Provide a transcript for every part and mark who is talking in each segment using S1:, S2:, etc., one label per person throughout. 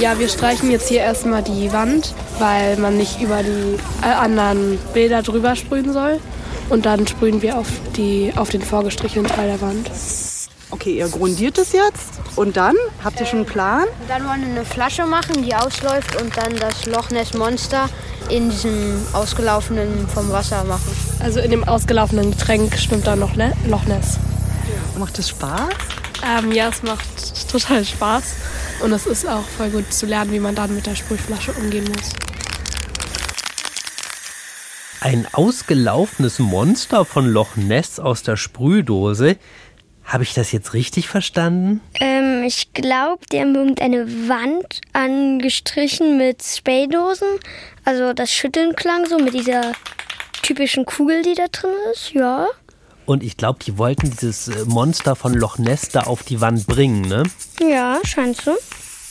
S1: Ja, wir streichen jetzt hier erstmal die Wand, weil man nicht über die äh, anderen Bilder drüber sprühen soll. Und dann sprühen wir auf, die, auf den vorgestrichenen Teil der Wand.
S2: Okay, ihr grundiert es jetzt und dann? Habt ihr schon einen Plan?
S3: Dann wollen wir eine Flasche machen, die ausläuft und dann das Loch Ness Monster in diesem ausgelaufenen vom Wasser machen.
S1: Also in dem ausgelaufenen Getränk schwimmt da noch ne Loch Ness.
S2: Macht es Spaß?
S1: Ähm, ja, es macht total Spaß. Und es ist auch voll gut zu lernen, wie man dann mit der Sprühflasche umgehen muss.
S4: Ein ausgelaufenes Monster von Loch Ness aus der Sprühdose. Habe ich das jetzt richtig verstanden?
S5: Ähm, ich glaube, die haben irgendeine Wand angestrichen mit Spraydosen. Also das Schütteln klang so mit dieser typischen Kugel, die da drin ist, ja.
S4: Und ich glaube, die wollten dieses äh, Monster von Loch Ness da auf die Wand bringen, ne?
S5: Ja, scheint so.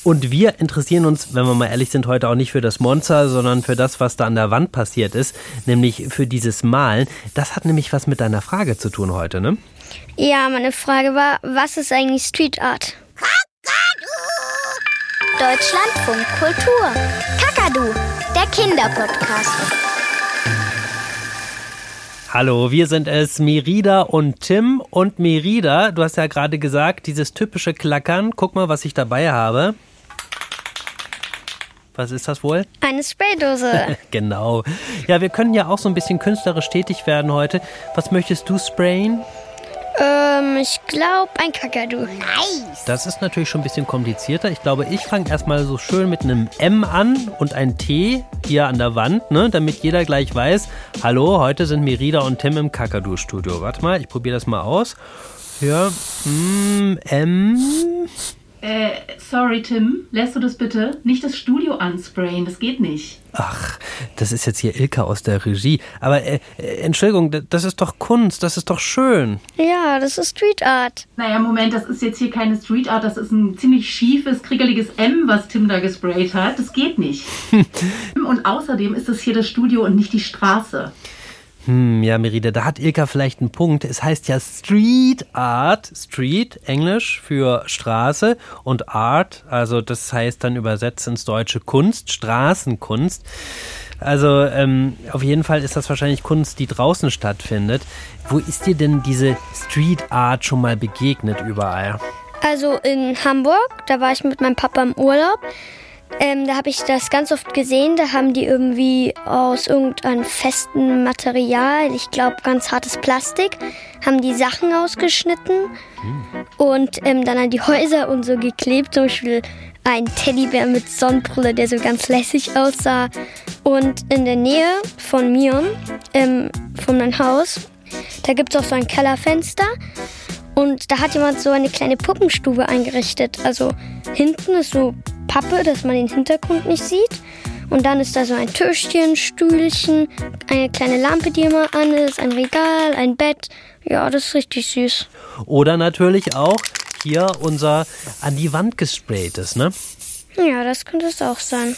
S4: Und wir interessieren uns, wenn wir mal ehrlich sind, heute auch nicht für das Monster, sondern für das, was da an der Wand passiert ist, nämlich für dieses Malen. Das hat nämlich was mit deiner Frage zu tun heute, ne?
S5: Ja, meine Frage war, was ist eigentlich Street Art?
S6: Deutschlandfunk Kultur. Kakadu, der Kinderpodcast.
S4: Hallo, wir sind es, Merida und Tim. Und Merida, du hast ja gerade gesagt, dieses typische Klackern. Guck mal, was ich dabei habe. Was ist das wohl?
S5: Eine Spraydose.
S4: genau. Ja, wir können ja auch so ein bisschen künstlerisch tätig werden heute. Was möchtest du sprayen?
S5: Ähm, ich glaube ein Kakadu.
S6: Nice.
S4: Das ist natürlich schon ein bisschen komplizierter. Ich glaube, ich fange erstmal so schön mit einem M an und ein T hier an der Wand, ne, damit jeder gleich weiß, hallo, heute sind Merida und Tim im Kakadu-Studio. Warte mal, ich probiere das mal aus. Ja, mm, M.
S7: Äh, sorry, Tim, lässt du das bitte? Nicht das Studio ansprayen, das geht nicht.
S4: Ach, das ist jetzt hier Ilka aus der Regie. Aber äh, äh, Entschuldigung, das ist doch Kunst, das ist doch schön.
S5: Ja, das ist Street Art.
S7: Naja, Moment, das ist jetzt hier keine Street Art, das ist ein ziemlich schiefes, kriegeliges M, was Tim da gesprayt hat. Das geht nicht. und außerdem ist das hier das Studio und nicht die Straße.
S4: Hm, ja, Merida, da hat Ilka vielleicht einen Punkt. Es heißt ja Street Art. Street, Englisch für Straße und Art, also das heißt dann übersetzt ins Deutsche Kunst, Straßenkunst. Also ähm, auf jeden Fall ist das wahrscheinlich Kunst, die draußen stattfindet. Wo ist dir denn diese Street Art schon mal begegnet überall?
S5: Also in Hamburg, da war ich mit meinem Papa im Urlaub. Ähm, da habe ich das ganz oft gesehen. Da haben die irgendwie aus irgendeinem festen Material, ich glaube ganz hartes Plastik, haben die Sachen ausgeschnitten und ähm, dann an die Häuser und so geklebt. Zum Beispiel ein Teddybär mit Sonnenbrille, der so ganz lässig aussah. Und in der Nähe von mir, ähm, von meinem Haus, da gibt es auch so ein Kellerfenster. Und da hat jemand so eine kleine Puppenstube eingerichtet. Also hinten ist so Pappe, dass man den Hintergrund nicht sieht. Und dann ist da so ein Tischchen, Stühlchen, eine kleine Lampe, die immer an ist, ein Regal, ein Bett. Ja, das ist richtig süß.
S4: Oder natürlich auch hier unser an die Wand gespraytes, ne?
S5: Ja, das könnte es auch sein.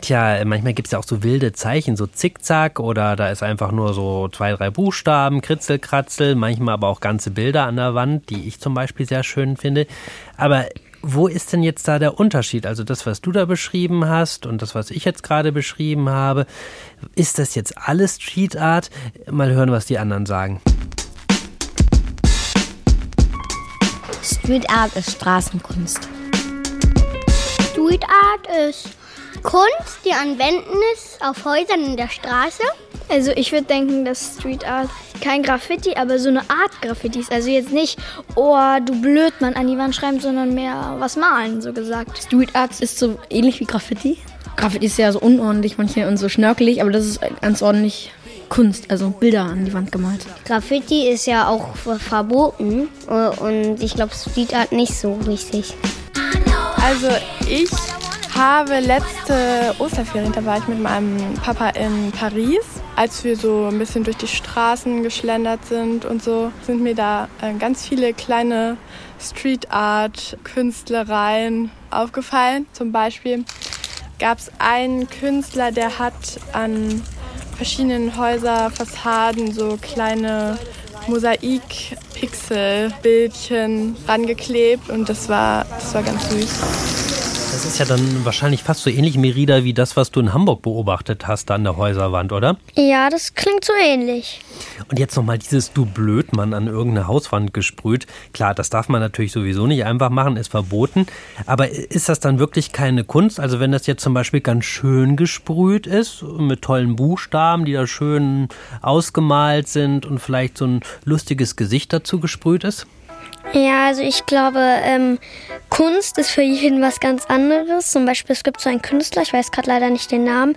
S4: Tja, manchmal gibt es ja auch so wilde Zeichen, so Zickzack oder da ist einfach nur so zwei, drei Buchstaben, Kritzel, Kratzel, manchmal aber auch ganze Bilder an der Wand, die ich zum Beispiel sehr schön finde. Aber wo ist denn jetzt da der Unterschied? Also das, was du da beschrieben hast und das, was ich jetzt gerade beschrieben habe, ist das jetzt alles Street Art? Mal hören, was die anderen sagen.
S8: Street Art ist Straßenkunst.
S6: Street Art ist Kunst, die an Wänden ist, auf Häusern in der Straße.
S9: Also ich würde denken, dass Street Art kein Graffiti, aber so eine Art Graffiti ist. Also jetzt nicht, oh, du blöd, man an die Wand schreiben, sondern mehr was malen, so gesagt.
S10: Street Art ist so ähnlich wie Graffiti. Graffiti ist ja so unordentlich manchmal und so schnörkelig, aber das ist ganz ordentlich Kunst, also Bilder an die Wand gemalt.
S3: Graffiti ist ja auch verboten äh, und ich glaube Street Art nicht so richtig.
S1: Also ich habe letzte Osterferien, da war ich mit meinem Papa in Paris. Als wir so ein bisschen durch die Straßen geschlendert sind und so, sind mir da äh, ganz viele kleine Street Art Künstlereien aufgefallen. Zum Beispiel gab es einen Künstler, der hat an verschiedenen Häuserfassaden so kleine Pixelbildchen rangeklebt und das war, das war ganz süß.
S4: Das ist ja dann wahrscheinlich fast so ähnlich, Merida, wie das, was du in Hamburg beobachtet hast an der Häuserwand, oder?
S5: Ja, das klingt so ähnlich.
S4: Und jetzt nochmal dieses Du Blödmann an irgendeine Hauswand gesprüht. Klar, das darf man natürlich sowieso nicht einfach machen, ist verboten. Aber ist das dann wirklich keine Kunst? Also wenn das jetzt zum Beispiel ganz schön gesprüht ist, mit tollen Buchstaben, die da schön ausgemalt sind und vielleicht so ein lustiges Gesicht dazu gesprüht ist?
S5: Ja, also ich glaube, ähm, Kunst ist für jeden was ganz anderes. Zum Beispiel, es gibt so einen Künstler, ich weiß gerade leider nicht den Namen,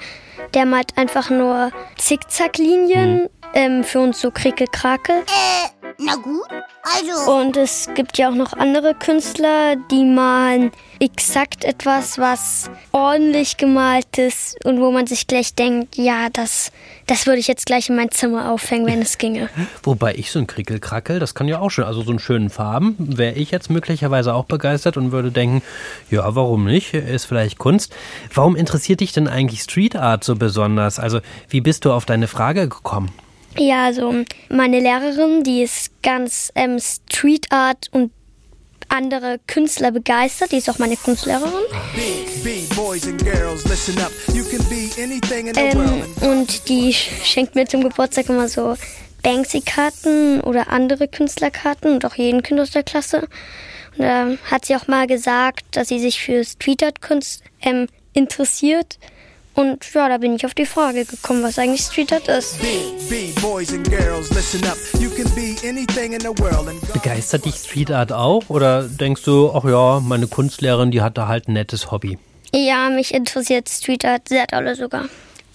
S5: der malt einfach nur Zickzacklinien, hm. ähm, für uns so Krickel-Krakel.
S6: Äh, na gut, also.
S5: Und es gibt ja auch noch andere Künstler, die malen exakt etwas, was ordentlich gemalt ist und wo man sich gleich denkt, ja, das, das würde ich jetzt gleich in mein Zimmer aufhängen, wenn es ginge.
S4: Wobei ich so ein Krickelkrackel, das kann ja auch schon, also so einen schönen Farben, wäre ich jetzt möglicherweise auch begeistert und würde denken, ja, warum nicht, ist vielleicht Kunst. Warum interessiert dich denn eigentlich Street Art so besonders? Also wie bist du auf deine Frage gekommen?
S5: Ja, also meine Lehrerin, die ist ganz ähm, Street Art und andere Künstler begeistert. Die ist auch meine Kunstlehrerin. Ähm, und die schenkt mir zum Geburtstag immer so Banksy-Karten oder andere Künstlerkarten und auch jeden Kind aus der Klasse. Und da hat sie auch mal gesagt, dass sie sich für Street Art Kunst ähm, interessiert. Und ja, da bin ich auf die Frage gekommen, was eigentlich Street Art ist.
S4: Begeistert dich Street Art auch? Oder denkst du, ach ja, meine Kunstlehrerin, die hat da halt ein nettes Hobby?
S5: Ja, mich interessiert Street Art sehr dolle sogar.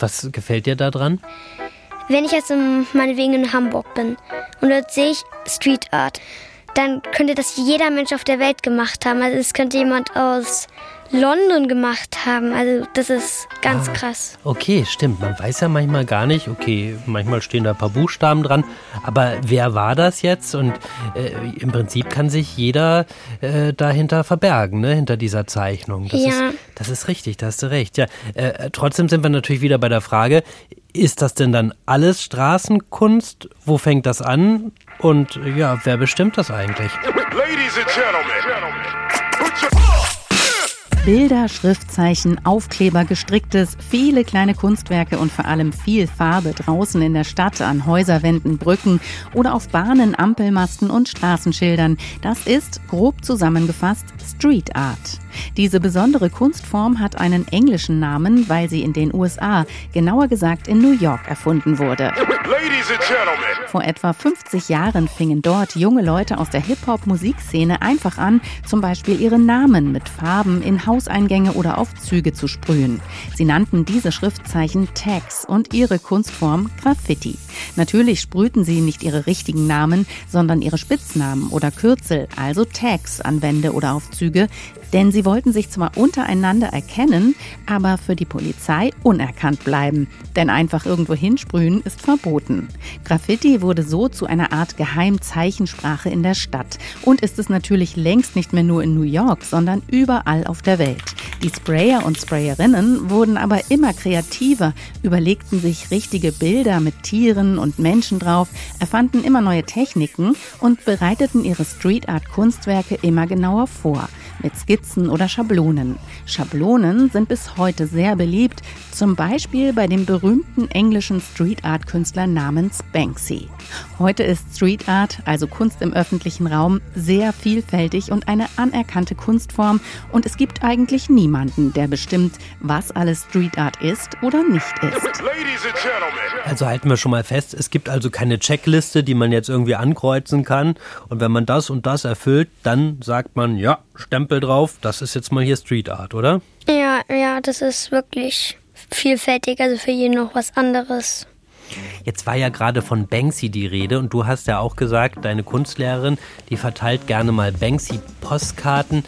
S4: Was gefällt dir da dran?
S5: Wenn ich jetzt in, meinetwegen in Hamburg bin und dort sehe ich Street Art, dann könnte das jeder Mensch auf der Welt gemacht haben. Also es könnte jemand aus London gemacht haben. Also das ist ganz ah, krass.
S4: Okay, stimmt. Man weiß ja manchmal gar nicht, okay, manchmal stehen da ein paar Buchstaben dran, aber wer war das jetzt? Und äh, im Prinzip kann sich jeder äh, dahinter verbergen, ne? hinter dieser Zeichnung. Das,
S5: ja.
S4: ist, das ist richtig, da hast du recht. Ja, äh, trotzdem sind wir natürlich wieder bei der Frage, ist das denn dann alles Straßenkunst? Wo fängt das an? Und ja, wer bestimmt das eigentlich? Ladies and Gentlemen,
S11: Bilder, Schriftzeichen, Aufkleber, gestricktes, viele kleine Kunstwerke und vor allem viel Farbe draußen in der Stadt, an Häuserwänden, Brücken oder auf Bahnen, Ampelmasten und Straßenschildern. Das ist, grob zusammengefasst, Street Art. Diese besondere Kunstform hat einen englischen Namen, weil sie in den USA, genauer gesagt in New York, erfunden wurde. Vor etwa 50 Jahren fingen dort junge Leute aus der Hip-Hop-Musikszene einfach an, zum Beispiel ihre Namen mit Farben in Hauseingänge oder auf Züge zu sprühen. Sie nannten diese Schriftzeichen Tags und ihre Kunstform Graffiti. Natürlich sprühten sie nicht ihre richtigen Namen, sondern ihre Spitznamen oder Kürzel, also Tags an Wände oder auf Züge, denn sie wollten sich zwar untereinander erkennen, aber für die Polizei unerkannt bleiben. Denn einfach irgendwo hinsprühen ist verboten. Graffiti wurde so zu einer Art Geheimzeichensprache in der Stadt und ist es natürlich längst nicht mehr nur in New York, sondern überall auf der Welt. Die Sprayer und Sprayerinnen wurden aber immer kreativer, überlegten sich richtige Bilder mit Tieren und Menschen drauf, erfanden immer neue Techniken und bereiteten ihre Street Art Kunstwerke immer genauer vor mit Skizzen oder Schablonen. Schablonen sind bis heute sehr beliebt, zum Beispiel bei dem berühmten englischen Street Art Künstler namens Banksy. Heute ist Street Art, also Kunst im öffentlichen Raum, sehr vielfältig und eine anerkannte Kunstform und es gibt eigentlich niemanden, der bestimmt, was alles Street Art ist oder nicht ist.
S4: Also halten wir schon mal fest, es gibt also keine Checkliste, die man jetzt irgendwie ankreuzen kann und wenn man das und das erfüllt, dann sagt man, ja, Stempel drauf, das ist jetzt mal hier Street Art, oder?
S5: Ja, ja, das ist wirklich vielfältig, also für jeden noch was anderes.
S4: Jetzt war ja gerade von Banksy die Rede und du hast ja auch gesagt, deine Kunstlehrerin, die verteilt gerne mal Banksy-Postkarten.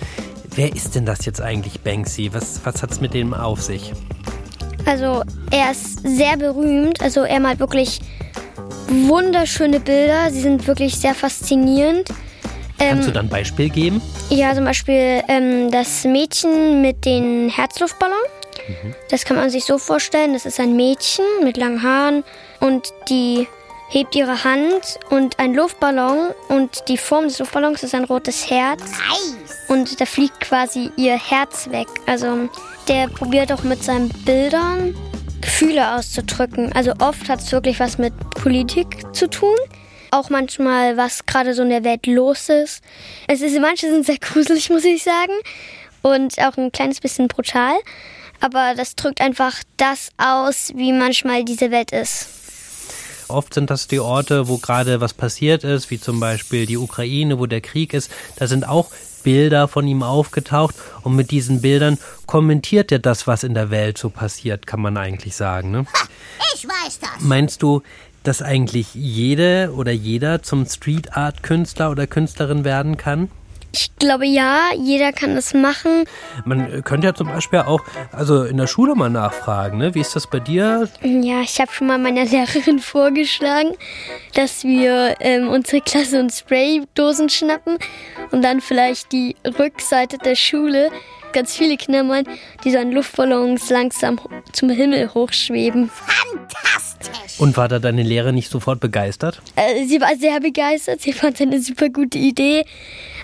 S4: Wer ist denn das jetzt eigentlich, Banksy? Was, was hat es mit dem auf sich?
S5: Also, er ist sehr berühmt. Also, er malt wirklich wunderschöne Bilder. Sie sind wirklich sehr faszinierend.
S4: Kannst ähm, du dann ein Beispiel geben?
S5: Ja, zum Beispiel ähm, das Mädchen mit den Herzluftballon. Mhm. Das kann man sich so vorstellen, das ist ein Mädchen mit langen Haaren und die hebt ihre Hand und ein Luftballon und die Form des Luftballons ist ein rotes Herz. Und da fliegt quasi ihr Herz weg. Also der probiert auch mit seinen Bildern Gefühle auszudrücken. Also oft hat es wirklich was mit Politik zu tun. Auch manchmal, was gerade so in der Welt los ist. Es ist manche sind sehr gruselig, muss ich sagen. Und auch ein kleines bisschen brutal. Aber das drückt einfach das aus, wie manchmal diese Welt ist.
S4: Oft sind das die Orte, wo gerade was passiert ist, wie zum Beispiel die Ukraine, wo der Krieg ist. Da sind auch Bilder von ihm aufgetaucht und mit diesen Bildern kommentiert er das, was in der Welt so passiert, kann man eigentlich sagen. Ne?
S6: Ich weiß das.
S4: Meinst du, dass eigentlich jede oder jeder zum Street Art Künstler oder Künstlerin werden kann?
S5: Ich glaube ja, jeder kann das machen.
S4: Man könnte ja zum Beispiel auch, also in der Schule mal nachfragen, ne? Wie ist das bei dir?
S5: Ja, ich habe schon mal meiner Lehrerin vorgeschlagen, dass wir ähm, unsere Klasse und Spraydosen schnappen und dann vielleicht die Rückseite der Schule ganz viele Kinder meinen, die so an Luftballons langsam zum Himmel hochschweben.
S6: Fantastisch!
S4: Und war da deine Lehrerin nicht sofort begeistert?
S5: Äh, sie war sehr begeistert, sie fand es eine super gute Idee.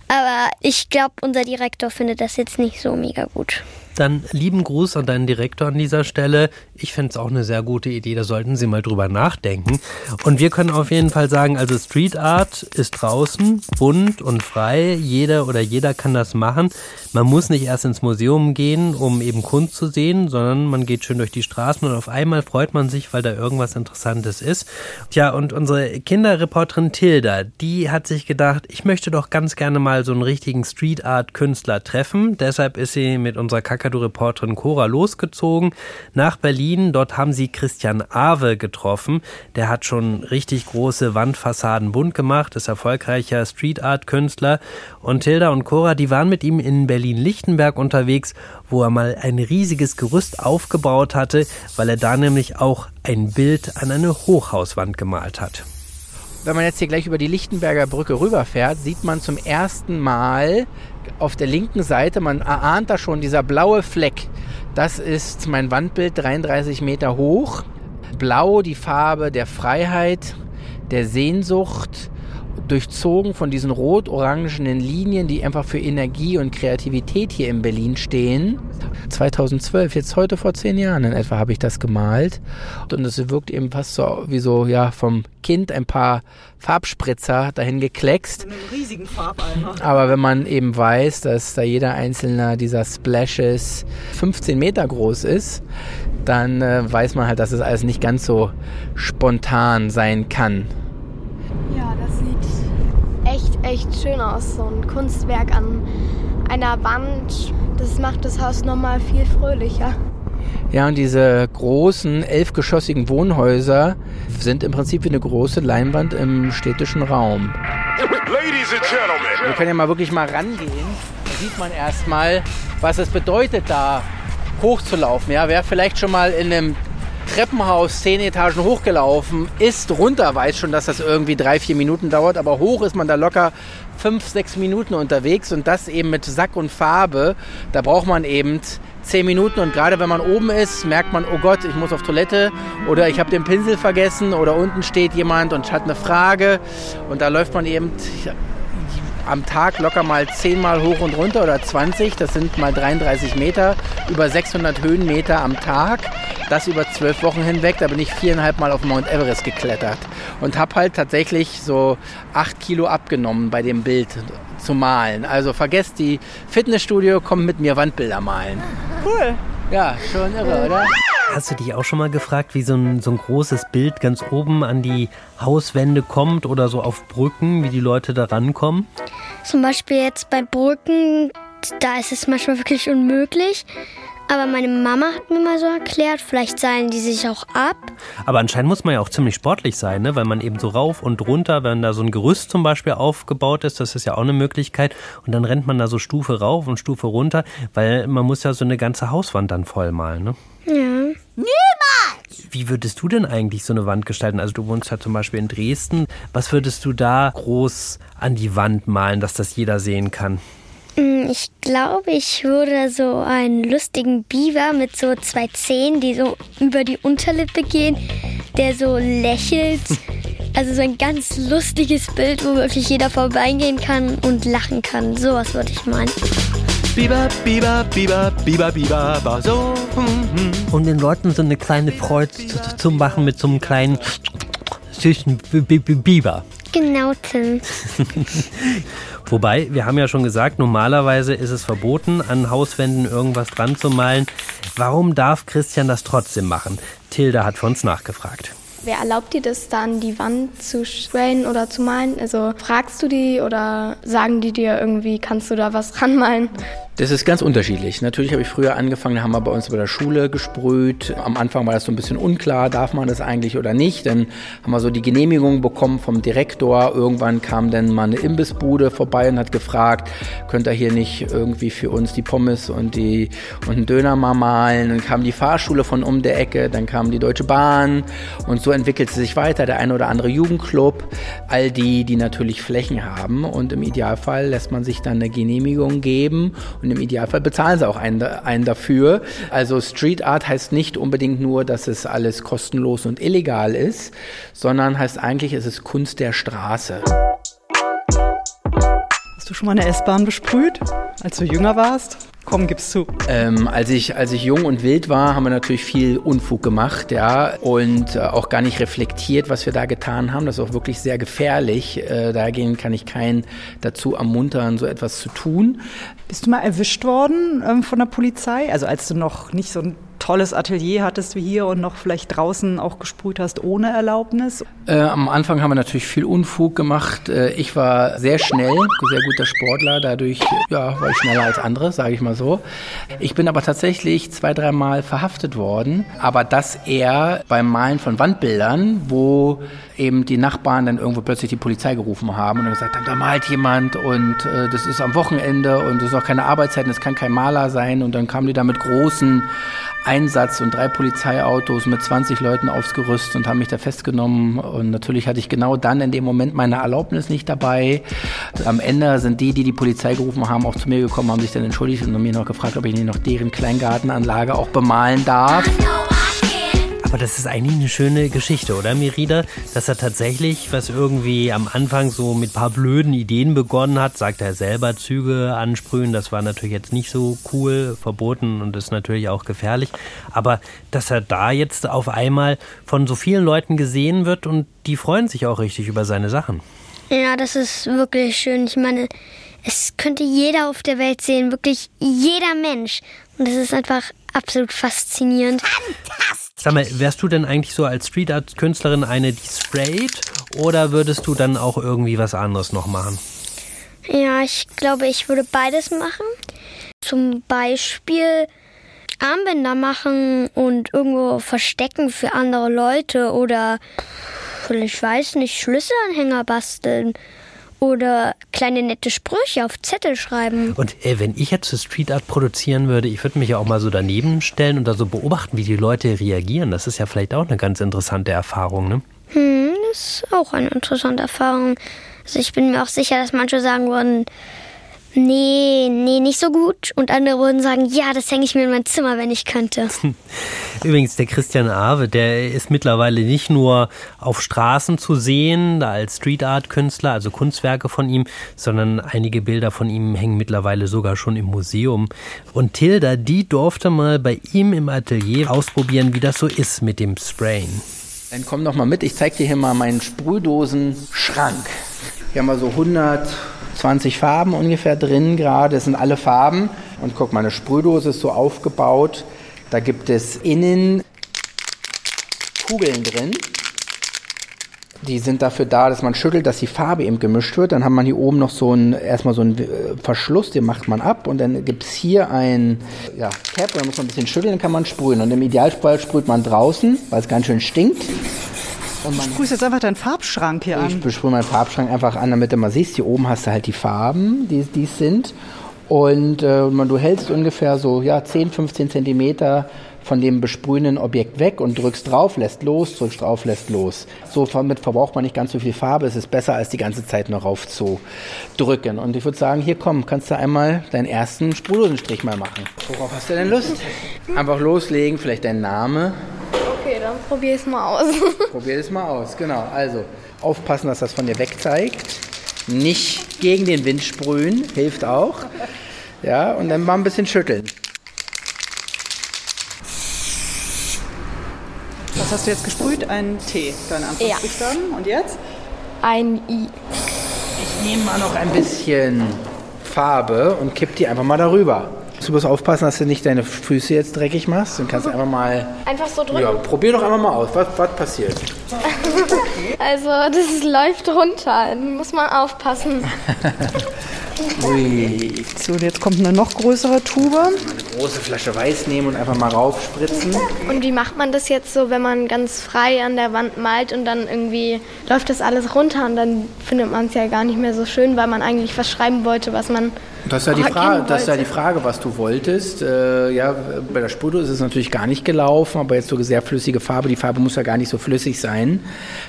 S5: Aber ich glaube, unser Direktor findet das jetzt nicht so mega gut.
S4: Dann lieben Gruß an deinen Direktor an dieser Stelle. Ich fände es auch eine sehr gute Idee, da sollten Sie mal drüber nachdenken. Und wir können auf jeden Fall sagen, also Street Art ist draußen, bunt und frei. Jeder oder jeder kann das machen. Man muss nicht erst ins Museum gehen, um eben Kunst zu sehen, sondern man geht schön durch die Straßen und auf einmal freut man sich, weil da irgendwas Interessantes ist. Tja, und unsere Kinderreporterin Tilda, die hat sich gedacht, ich möchte doch ganz gerne mal so einen richtigen Street Art Künstler treffen. Deshalb ist sie mit unserer Kakadu-Reporterin Cora losgezogen nach Berlin. Dort haben sie Christian Awe getroffen. Der hat schon richtig große Wandfassaden bunt gemacht, ist erfolgreicher Street Art Künstler. Und Tilda und Cora, die waren mit ihm in Berlin-Lichtenberg unterwegs, wo er mal ein riesiges Gerüst aufgebaut hatte, weil er da nämlich auch ein Bild an eine Hochhauswand gemalt hat.
S12: Wenn man jetzt hier gleich über die Lichtenberger Brücke rüberfährt, sieht man zum ersten Mal auf der linken Seite, man erahnt da schon dieser blaue Fleck. Das ist mein Wandbild, 33 Meter hoch. Blau, die Farbe der Freiheit, der Sehnsucht, durchzogen von diesen rot-orangenen Linien, die einfach für Energie und Kreativität hier in Berlin stehen. 2012, jetzt heute vor zehn Jahren in etwa, habe ich das gemalt. Und es wirkt eben fast so wie so, ja, vom Kind ein paar Farbspritzer dahin gekleckst.
S2: In einem riesigen Farbeimer.
S12: Aber wenn man eben weiß, dass da jeder einzelne dieser Splashes 15 Meter groß ist, dann äh, weiß man halt, dass es alles nicht ganz so spontan sein kann.
S1: Echt, echt schön aus. So ein Kunstwerk an einer Wand. Das macht das Haus nochmal viel fröhlicher.
S12: Ja, und diese großen, elfgeschossigen Wohnhäuser sind im Prinzip wie eine große Leinwand im städtischen Raum.
S13: Ladies and Gentlemen.
S12: Wir können ja mal wirklich mal rangehen. Da sieht man erstmal, was es bedeutet, da hochzulaufen. Ja, wer vielleicht schon mal in einem Treppenhaus zehn Etagen hochgelaufen ist, runter weiß schon, dass das irgendwie drei, vier Minuten dauert, aber hoch ist man da locker fünf, sechs Minuten unterwegs und das eben mit Sack und Farbe. Da braucht man eben zehn Minuten und gerade wenn man oben ist, merkt man, oh Gott, ich muss auf Toilette oder ich habe den Pinsel vergessen oder unten steht jemand und hat eine Frage und da läuft man eben am Tag locker mal 10 Mal hoch und runter oder 20, das sind mal 33 Meter, über 600 Höhenmeter am Tag. Das über zwölf Wochen hinweg, da bin ich viereinhalb Mal auf Mount Everest geklettert und habe halt tatsächlich so acht Kilo abgenommen bei dem Bild zu malen. Also vergesst die Fitnessstudio, kommt mit mir Wandbilder malen.
S2: Cool.
S12: Ja, schon irre, oder?
S4: Hast du dich auch schon mal gefragt, wie so ein, so ein großes Bild ganz oben an die Hauswände kommt oder so auf Brücken, wie die Leute da rankommen?
S5: Zum Beispiel jetzt bei Brücken, da ist es manchmal wirklich unmöglich. Aber meine Mama hat mir mal so erklärt, vielleicht seilen die sich auch ab.
S4: Aber anscheinend muss man ja auch ziemlich sportlich sein, ne? weil man eben so rauf und runter, wenn da so ein Gerüst zum Beispiel aufgebaut ist, das ist ja auch eine Möglichkeit. Und dann rennt man da so Stufe rauf und Stufe runter, weil man muss ja so eine ganze Hauswand dann vollmalen. Ne?
S5: Ja.
S6: Niemals!
S4: Wie würdest du denn eigentlich so eine Wand gestalten? Also du wohnst ja zum Beispiel in Dresden. Was würdest du da groß an die Wand malen, dass das jeder sehen kann?
S5: Mm, Ich glaube, ich würde so einen lustigen Biber mit so zwei Zähnen, die so über die Unterlippe gehen, der so lächelt Also so ein ganz lustiges Bild, wo wirklich jeder vorbeigehen kann und lachen kann. Sowas würde ich meinen.
S14: Biber, Biber, Biber, Biber, Biber, Biber, so.
S4: Um den Leuten so eine kleine Freude zu, zu machen mit so einem kleinen süßen Biber.
S5: Genau, Tim.
S4: Wobei, wir haben ja schon gesagt, normalerweise ist es verboten, an Hauswänden irgendwas dran zu malen. Warum darf Christian das trotzdem machen? Tilda hat für uns nachgefragt.
S9: Wer erlaubt dir das, da an die Wand zu sprayen oder zu malen? Also fragst du die oder sagen die dir irgendwie, kannst du da was ranmalen?
S12: Das ist ganz unterschiedlich. Natürlich habe ich früher angefangen, da haben wir bei uns bei der Schule gesprüht. Am Anfang war das so ein bisschen unklar, darf man das eigentlich oder nicht. Dann haben wir so die Genehmigung bekommen vom Direktor. Irgendwann kam dann mal eine Imbissbude vorbei und hat gefragt, könnt ihr hier nicht irgendwie für uns die Pommes und, die, und einen Döner mal malen? Dann kam die Fahrschule von um der Ecke, dann kam die Deutsche Bahn und so entwickelte sich weiter der eine oder andere Jugendclub. All die, die natürlich Flächen haben und im Idealfall lässt man sich dann eine Genehmigung geben und im Idealfall bezahlen sie auch einen, einen dafür. Also Street Art heißt nicht unbedingt nur, dass es alles kostenlos und illegal ist, sondern heißt eigentlich, es ist Kunst der Straße.
S2: Hast du schon mal eine S-Bahn besprüht, als du jünger warst? Komm, gib's zu.
S12: Ähm, als, ich, als ich jung und wild war, haben wir natürlich viel Unfug gemacht, ja, und äh, auch gar nicht reflektiert, was wir da getan haben. Das ist auch wirklich sehr gefährlich. Äh, dagegen kann ich keinen dazu ermuntern, so etwas zu tun.
S2: Bist du mal erwischt worden ähm, von der Polizei? Also als du noch nicht so ein tolles Atelier hattest wie hier und noch vielleicht draußen auch gesprüht hast ohne Erlaubnis?
S12: Äh, am Anfang haben wir natürlich viel Unfug gemacht. Äh, ich war sehr schnell, sehr guter Sportler, dadurch ja, war ich schneller als andere, sage ich mal so. Ich bin aber tatsächlich zwei, dreimal verhaftet worden, aber das eher beim Malen von Wandbildern, wo eben die Nachbarn dann irgendwo plötzlich die Polizei gerufen haben und gesagt haben, da malt jemand und äh, das ist am Wochenende und das ist auch keine Arbeitszeit und das kann kein Maler sein und dann kamen die da mit großen Einsatz und drei Polizeiautos mit 20 Leuten aufs Gerüst und haben mich da festgenommen. Und natürlich hatte ich genau dann in dem Moment meine Erlaubnis nicht dabei. Am Ende sind die, die die Polizei gerufen haben, auch zu mir gekommen, haben sich dann entschuldigt und haben mich noch gefragt, ob ich nicht noch deren Kleingartenanlage auch bemalen darf.
S4: Aber das ist eigentlich eine schöne Geschichte, oder Merida? Dass er tatsächlich, was irgendwie am Anfang so mit ein paar blöden Ideen begonnen hat, sagt er selber, Züge ansprühen, das war natürlich jetzt nicht so cool, verboten und ist natürlich auch gefährlich. Aber dass er da jetzt auf einmal von so vielen Leuten gesehen wird und die freuen sich auch richtig über seine Sachen.
S5: Ja, das ist wirklich schön. Ich meine, es könnte jeder auf der Welt sehen, wirklich jeder Mensch. Und das ist einfach absolut faszinierend.
S4: Sag mal, wärst du denn eigentlich so als Street Art Künstlerin eine, die sprayt oder würdest du dann auch irgendwie was anderes noch machen?
S5: Ja, ich glaube, ich würde beides machen. Zum Beispiel Armbänder machen und irgendwo verstecken für andere Leute oder ich weiß nicht, Schlüsselanhänger basteln oder kleine nette Sprüche auf Zettel schreiben.
S4: Und äh, wenn ich jetzt so Street Art produzieren würde, ich würde mich ja auch mal so daneben stellen und da so beobachten, wie die Leute reagieren. Das ist ja vielleicht auch eine ganz interessante Erfahrung, ne?
S5: Hm, das ist auch eine interessante Erfahrung. Also ich bin mir auch sicher, dass manche sagen würden, nee, nee, nicht so gut. Und andere würden sagen, ja, das hänge ich mir in mein Zimmer, wenn ich könnte.
S4: Übrigens, der Christian Awe, der ist mittlerweile nicht nur auf Straßen zu sehen, als Street Art Künstler, also Kunstwerke von ihm, sondern einige Bilder von ihm hängen mittlerweile sogar schon im Museum. Und Tilda, die durfte mal bei ihm im Atelier ausprobieren, wie das so ist mit dem Sprayen.
S12: Dann komm doch mal mit, ich zeig dir hier mal meinen Sprühdosen-Schrank. Hier haben wir so 120 Farben ungefähr drin gerade. Das sind alle Farben. Und guck, meine Sprühdose ist so aufgebaut. Da gibt es innen Kugeln drin. Die sind dafür da, dass man schüttelt, dass die Farbe eben gemischt wird. Dann hat man hier oben noch so einen, erstmal so einen äh, Verschluss, den macht man ab und dann gibt es hier ein ja, Cap, da muss man ein bisschen schütteln, dann kann man sprühen. Und im Idealfall sprüht man draußen, weil es ganz schön stinkt.
S2: Man du sprühst jetzt einfach deinen Farbschrank hier
S12: ich
S2: an.
S12: Ich besprühe meinen Farbschrank einfach an, damit du mal siehst, hier oben hast du halt die Farben, die es sind. Und äh, du hältst ungefähr so ja, 10, 15 Zentimeter von dem besprühenden Objekt weg und drückst drauf, lässt los, drückst drauf, lässt los. So damit verbraucht man nicht ganz so viel Farbe. Es ist besser, als die ganze Zeit noch rauf zu drücken. Und ich würde sagen, hier komm, kannst du einmal deinen ersten Sprühdosenstrich mal machen. Worauf hast du denn Lust? Einfach loslegen, vielleicht dein Name.
S9: Dann probier es mal aus.
S12: Probier es mal aus, genau. Also aufpassen, dass das von dir wegzeigt. Nicht gegen den Wind sprühen, hilft auch. Ja, und dann mal ein bisschen schütteln.
S2: Was hast du jetzt gesprüht? Ein T, deine Anfangsbuchstaben. Und jetzt?
S9: Ein I.
S12: Ich nehme mal noch ein bisschen Farbe und kipp die einfach mal darüber. Du musst aufpassen, dass du nicht deine Füße jetzt dreckig machst. Dann kannst du einfach mal.
S9: Einfach so drücken.
S12: Ja, probier doch einfach mal aus. Was, was passiert?
S9: Also, das läuft runter. Muss man aufpassen.
S12: Ui.
S2: So, und jetzt kommt eine noch größere Tube.
S12: Eine große Flasche Weiß nehmen und einfach mal raufspritzen.
S9: Und wie macht man das jetzt so, wenn man ganz frei an der Wand malt und dann irgendwie läuft das alles runter und dann findet man es ja gar nicht mehr so schön, weil man eigentlich was schreiben wollte, was man
S12: Das ist, ja die Frage, das ist ja die. Frage, was du wolltest. Äh, ja, bei der Spur ist es natürlich gar nicht gelaufen, aber jetzt so sehr flüssige Farbe, die Farbe muss ja gar nicht so flüssig sein.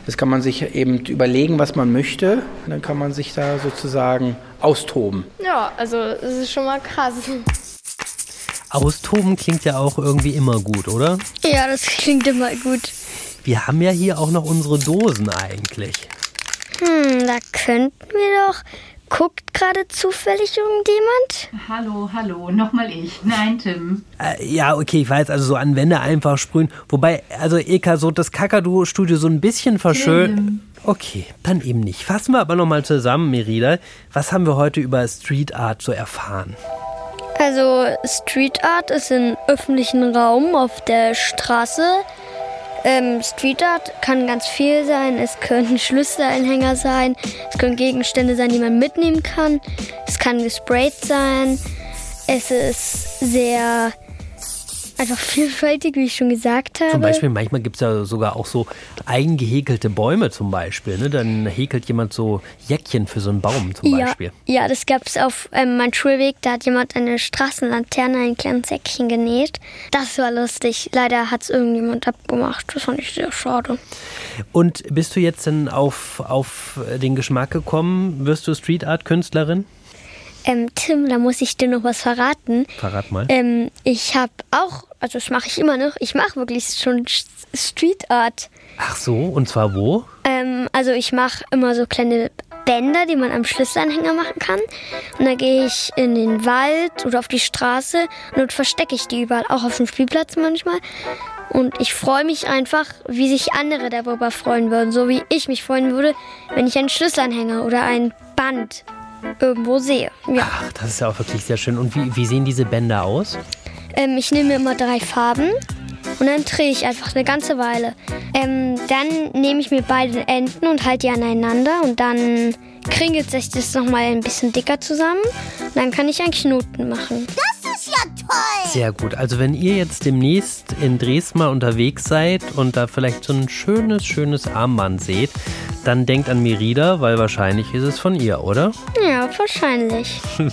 S12: Das kann man sich eben überlegen, was man möchte. Dann kann man sich da sozusagen austoben.
S9: Ja, also es ist schon mal krass.
S4: Austoben klingt ja auch irgendwie immer gut, oder?
S5: Ja, das klingt immer gut.
S4: Wir haben ja hier auch noch unsere Dosen eigentlich.
S5: Hm, da könnten wir doch. Guckt gerade zufällig irgendjemand?
S7: Hallo, hallo, nochmal ich. Nein, Tim.
S4: Äh, ja, okay, ich weiß, also so an Wände einfach sprühen. Wobei, also Eka, so das Kakadu-Studio so ein bisschen verschön. Okay, dann eben nicht. Fassen wir aber nochmal zusammen, Merida. Was haben wir heute über Street Art so erfahren?
S5: Also Street Art ist im öffentlichen Raum auf der Straße. Ähm, Street Art kann ganz viel sein. Es können Schlüsselanhänger sein. Es können Gegenstände sein, die man mitnehmen kann. Es kann gesprayt sein. Es ist sehr einfach vielfältig, wie ich schon gesagt habe.
S4: Zum Beispiel, manchmal gibt es ja sogar auch so eigengehäkelte Bäume zum Beispiel. Ne? Dann häkelt jemand so Jäckchen für so einen Baum zum
S5: ja,
S4: Beispiel.
S5: ja, das gab es auf ähm, meinem Schulweg. Da hat jemand eine Straßenlaterne, ein kleines Säckchen genäht. Das war lustig. Leider hat es irgendjemand abgemacht. Das fand ich sehr schade.
S4: Und bist du jetzt denn auf, auf den Geschmack gekommen? Wirst du Street Art Künstlerin?
S5: Ähm, Tim, da muss ich dir noch was verraten.
S4: Verrat mal.
S5: Ähm, ich habe auch, also das mache ich immer noch, ich mache wirklich schon Sch- Street Art.
S4: Ach so, und zwar wo?
S5: Ähm, also ich mache immer so kleine Bänder, die man am Schlüsselanhänger machen kann. Und dann gehe ich in den Wald oder auf die Straße und dort verstecke ich die überall, auch auf dem Spielplatz manchmal. Und ich freue mich einfach, wie sich andere darüber freuen würden, so wie ich mich freuen würde, wenn ich einen Schlüsselanhänger oder ein Band irgendwo sehe. Ja.
S4: Ach, das ist ja auch wirklich sehr schön. Und wie, wie sehen diese Bänder aus?
S5: Ähm, ich nehme immer drei Farben und dann drehe ich einfach eine ganze Weile. Ähm, dann nehme ich mir beide Enden und halte die aneinander und dann kringelt sich das nochmal ein bisschen dicker zusammen. Und dann kann ich einen Knoten machen.
S6: Das ja toll.
S4: Sehr gut. Also wenn ihr jetzt demnächst in Dresden mal unterwegs seid und da vielleicht so ein schönes, schönes Armband seht, dann denkt an Merida, weil wahrscheinlich ist es von ihr, oder?
S5: Ja, wahrscheinlich.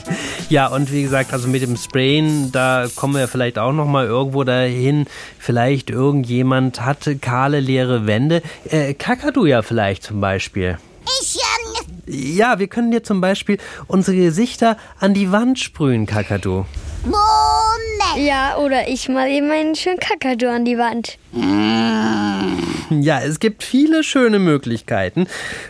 S4: Ja, und wie gesagt, also mit dem Sprayen, da kommen wir vielleicht auch noch mal irgendwo dahin. Vielleicht irgendjemand hatte kahle, leere Wände. Äh, Kakadu ja vielleicht zum Beispiel.
S6: Ich, ähm,
S4: Ja, wir können dir zum Beispiel unsere Gesichter an die Wand sprühen, Kakadu.
S6: Moment.
S5: Ja, oder ich mal eben einen schönen Kakadu an die Wand.
S4: Ja, es gibt viele schöne Möglichkeiten.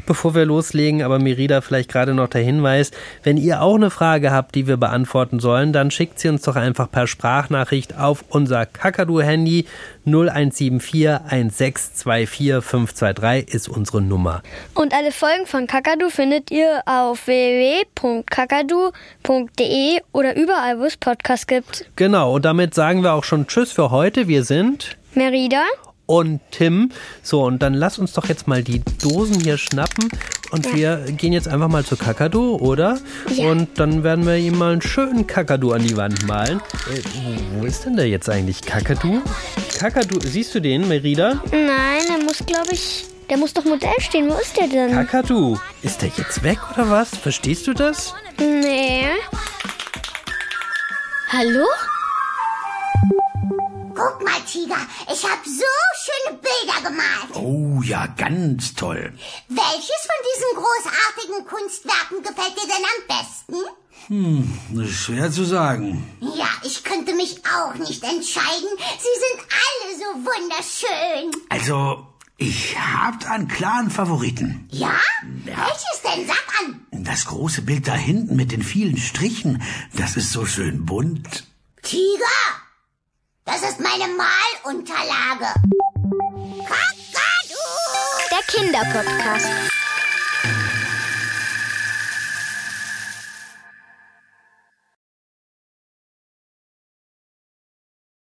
S4: Bevor wir loslegen, aber Merida vielleicht gerade noch der Hinweis, wenn ihr auch eine Frage habt, die wir beantworten sollen, dann schickt sie uns doch einfach per Sprachnachricht auf unser Kakadu-Handy 0174 1624 523 ist unsere Nummer.
S5: Und alle Folgen von Kakadu findet ihr auf www.kakadu.de oder überall, wo es Podcasts gibt.
S4: Genau, und damit sagen wir auch schon Tschüss für heute. Wir sind
S5: Merida.
S4: und Tim. So, und dann lass uns doch jetzt mal die Dosen hier schnappen und wir gehen jetzt einfach mal zu Kakadu, oder?
S5: Ja.
S4: Und dann werden wir ihm mal einen schönen Kakadu an die Wand malen. Äh, wo, wo ist denn der jetzt eigentlich? Kakadu? Kakadu, siehst du den, Merida?
S5: Nein, der muss, glaube ich, der muss doch Modell stehen. Wo ist der denn?
S4: Kakadu, ist der jetzt weg oder was? Verstehst du das?
S5: Nee.
S6: Hallo? Guck mal, Tiger, ich habe so schöne Bilder gemalt.
S14: Oh ja, ganz toll.
S6: Welches von diesen großartigen Kunstwerken gefällt dir denn am besten?
S14: Hm, das ist schwer zu sagen.
S6: Ja, ich könnte mich auch nicht entscheiden. Sie sind alle so wunderschön.
S15: Also, ich hab einen klaren Favoriten.
S6: Ja? Welches denn? Sag an.
S15: Das große Bild da hinten mit den vielen Strichen, das ist so schön bunt.
S6: Tiger! Das ist meine Malunterlage. Kakadu!
S16: Der Kinderpodcast.